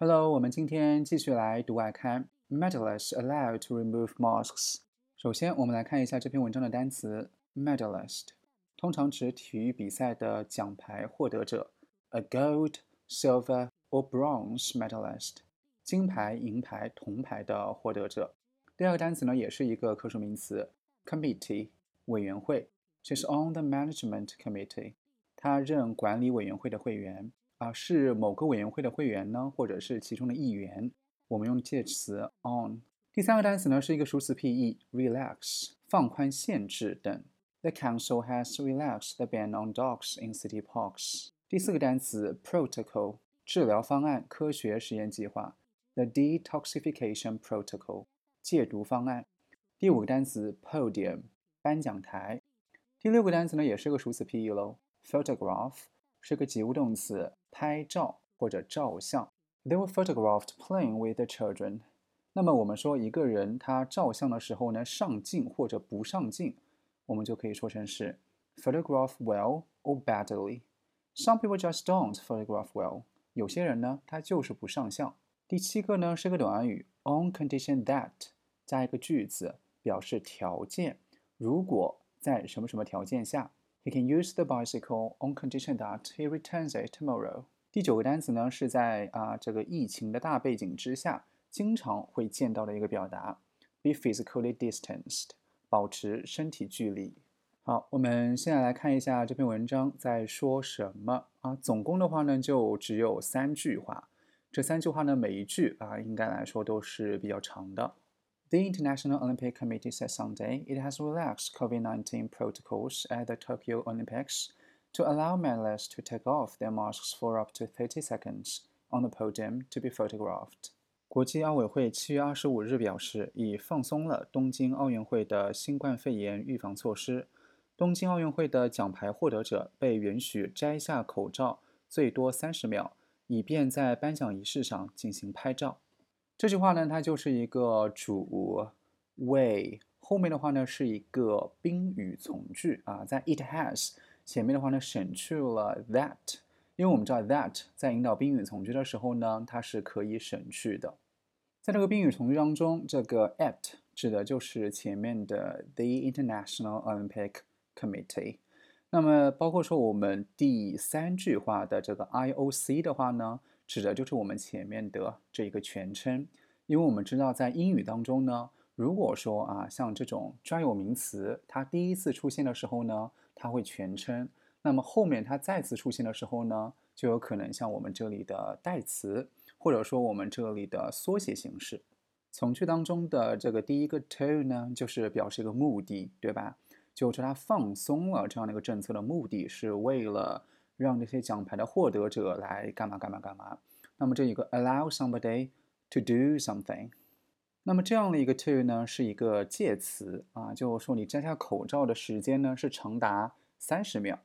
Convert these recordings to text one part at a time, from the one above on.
Hello，我们今天继续来读外刊。Medalists allowed to remove masks。首先，我们来看一下这篇文章的单词 medalist，通常指体育比赛的奖牌获得者，a gold, silver or bronze medalist，金牌、银牌、铜牌的获得者。第二个单词呢，也是一个可数名词，committee，委员会。She's on the management committee，她任管理委员会的会员。啊，是某个委员会的会员呢，或者是其中的一员。我们用介词 on。第三个单词呢是一个熟词 pe，relax，放宽限制等。The council has relaxed the ban on dogs in city parks。第四个单词 protocol，治疗方案、科学实验计划。The detoxification protocol，戒毒方案。第五个单词 podium，颁奖台。第六个单词呢也是个熟词 pe 喽，photograph。是个及物动词，拍照或者照相。They were photographed playing with the children。那么我们说一个人他照相的时候呢，上镜或者不上镜，我们就可以说成是 photograph well or badly。Some people just don't photograph well。有些人呢，他就是不上相。第七个呢是个短语，on condition that，加一个句子表示条件，如果在什么什么条件下。He can use the bicycle on condition that he returns it tomorrow。第九个单词呢，是在啊这个疫情的大背景之下，经常会见到的一个表达，be physically distanced，保持身体距离。好，我们现在来看一下这篇文章在说什么啊？总共的话呢，就只有三句话。这三句话呢，每一句啊，应该来说都是比较长的。The International Olympic Committee said Sunday it has relaxed COVID 19 protocols at the Tokyo Olympics to allow medalists to take off their masks for up to 30 seconds on the podium to be photographed. 国际奥委会七月二十五日表示，已放松了东京奥运会的新冠肺炎预防措施。东京奥运会的奖牌获得者被允许摘下口罩最多三十秒，以便在颁奖仪式上进行拍照。 这句话呢，它就是一个主谓，后面的话呢是一个宾语从句啊，在 it has 前面的话呢省去了 that，因为我们知道 that 在引导宾语从句的时候呢，它是可以省去的。在这个宾语从句当中，这个 at 指的就是前面的 the International Olympic Committee。那么包括说我们第三句话的这个 IOC 的话呢？指的就是我们前面的这一个全称，因为我们知道在英语当中呢，如果说啊像这种专有名词，它第一次出现的时候呢，它会全称；那么后面它再次出现的时候呢，就有可能像我们这里的代词，或者说我们这里的缩写形式。从句当中的这个第一个 to 呢，就是表示一个目的，对吧？就是它放松了这样的一个政策的目的是为了。让这些奖牌的获得者来干嘛干嘛干嘛？那么这一个 allow somebody to do something，那么这样的一个 to 呢是一个介词啊，就是说你摘下口罩的时间呢是长达三十秒。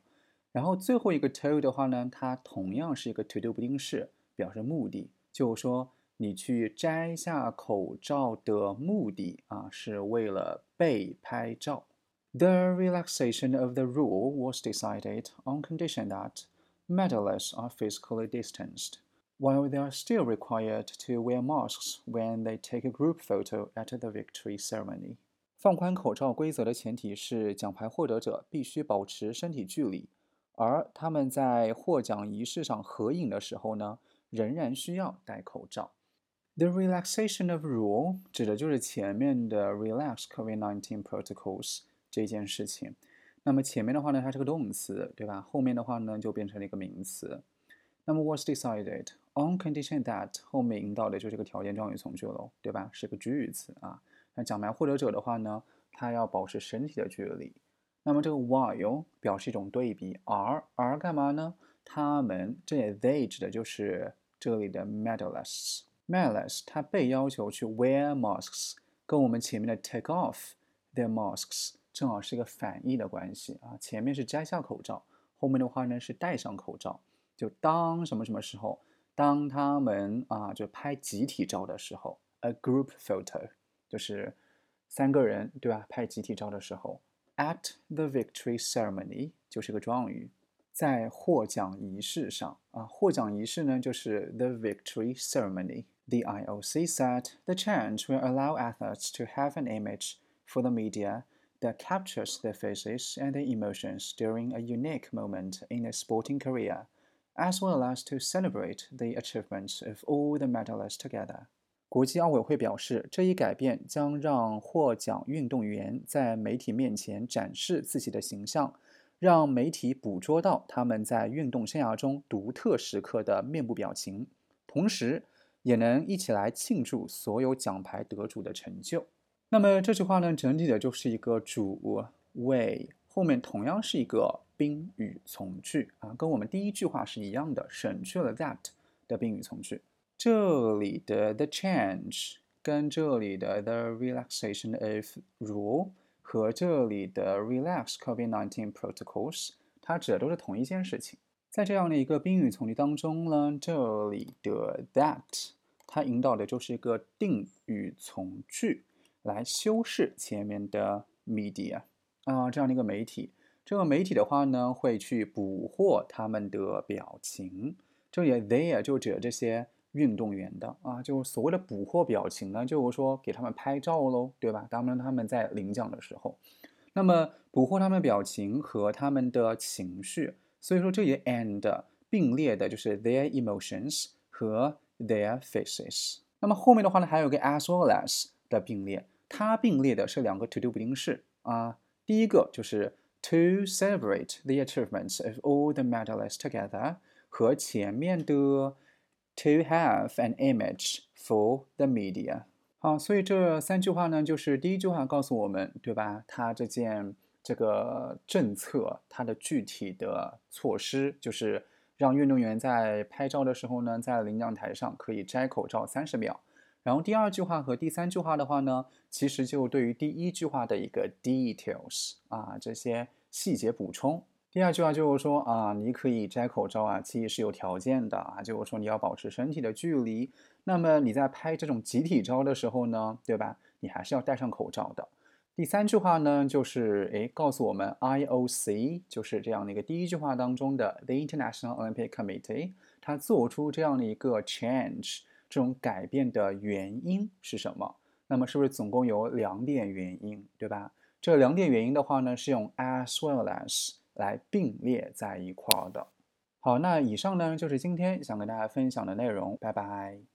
然后最后一个 to 的话呢，它同样是一个 to do 不定式，表示目的，就是说你去摘下口罩的目的啊是为了被拍照。The relaxation of the rule was decided on condition that medalists are physically distanced, while they are still required to wear masks when they take a group photo at the victory ceremony. 放宽口罩规则的前提是奖牌获得者必须保持身体距离，而他们在获奖仪式上合影的时候呢，仍然需要戴口罩。The relaxation of rule 指的就是前面的 relax COVID-19 protocols。 这件事情，那么前面的话呢，它是个动词，对吧？后面的话呢，就变成了一个名词。那么 was decided on condition that 后面引导的就是个条件状语从句喽，对吧？是个句子啊。那奖牌获得者的话呢，他要保持身体的距离。那么这个 while 表示一种对比，而而干嘛呢？他们这 they 指的就是这里的 medalists。medalists 他被要求去 wear masks，跟我们前面的 take off their masks。正好是一个反义的关系啊，前面是摘下口罩，后面的话呢是戴上口罩。就当什么什么时候，当他们啊就拍集体照的时候，a group photo，就是三个人对吧？拍集体照的时候，at the victory ceremony 就是个状语。在获奖仪式上啊，获奖仪式呢就是 the victory ceremony。The IOC said the change will allow athletes to have an image for the media that captures the faces and the emotions during a unique moment in a sporting career, as well as to celebrate the achievements of all the medalists together. 国际奥委会表示，这一改变将让获奖运动员在媒体面前展示自己的形象，让媒体捕捉到他们在运动生涯中独特时刻的面部表情，同时也能一起来庆祝所有奖牌得主的成就。那么这句话呢，整体的就是一个主谓，后面同样是一个宾语从句啊，跟我们第一句话是一样的，省去了 that 的宾语从句。这里的 the change 跟这里的 the relaxation of rule 和这里的 relax COVID-19 protocols，它指的都是同一件事情。在这样的一个宾语从句当中呢，这里的 that 它引导的就是一个定语从句。来修饰前面的 media 啊，这样的一个媒体。这个媒体的话呢，会去捕获他们的表情。这里 there 就指这些运动员的啊，就所谓的捕获表情呢，就是说给他们拍照喽，对吧？当然他们在领奖的时候，那么捕获他们表情和他们的情绪。所以说这里 and 并列的就是 their emotions 和 their faces。那么后面的话呢，还有个 as well as 的并列。它并列的是两个 to do 不定式啊，第一个就是 to celebrate the achievements of all the medalists together，和前面的 to have an image for the media。好，所以这三句话呢，就是第一句话告诉我们，对吧？它这件这个政策，它的具体的措施就是让运动员在拍照的时候呢，在领奖台上可以摘口罩三十秒。然后第二句话和第三句话的话呢，其实就对于第一句话的一个 details 啊这些细节补充。第二句话就是说啊，你可以摘口罩啊，其实是有条件的啊，就是说你要保持身体的距离。那么你在拍这种集体照的时候呢，对吧？你还是要戴上口罩的。第三句话呢，就是诶，告诉我们 IOC 就是这样的一个第一句话当中的 The International Olympic Committee，它做出这样的一个 change。这种改变的原因是什么？那么是不是总共有两点原因，对吧？这两点原因的话呢，是用 as well as 来并列在一块儿的。好，那以上呢就是今天想跟大家分享的内容，拜拜。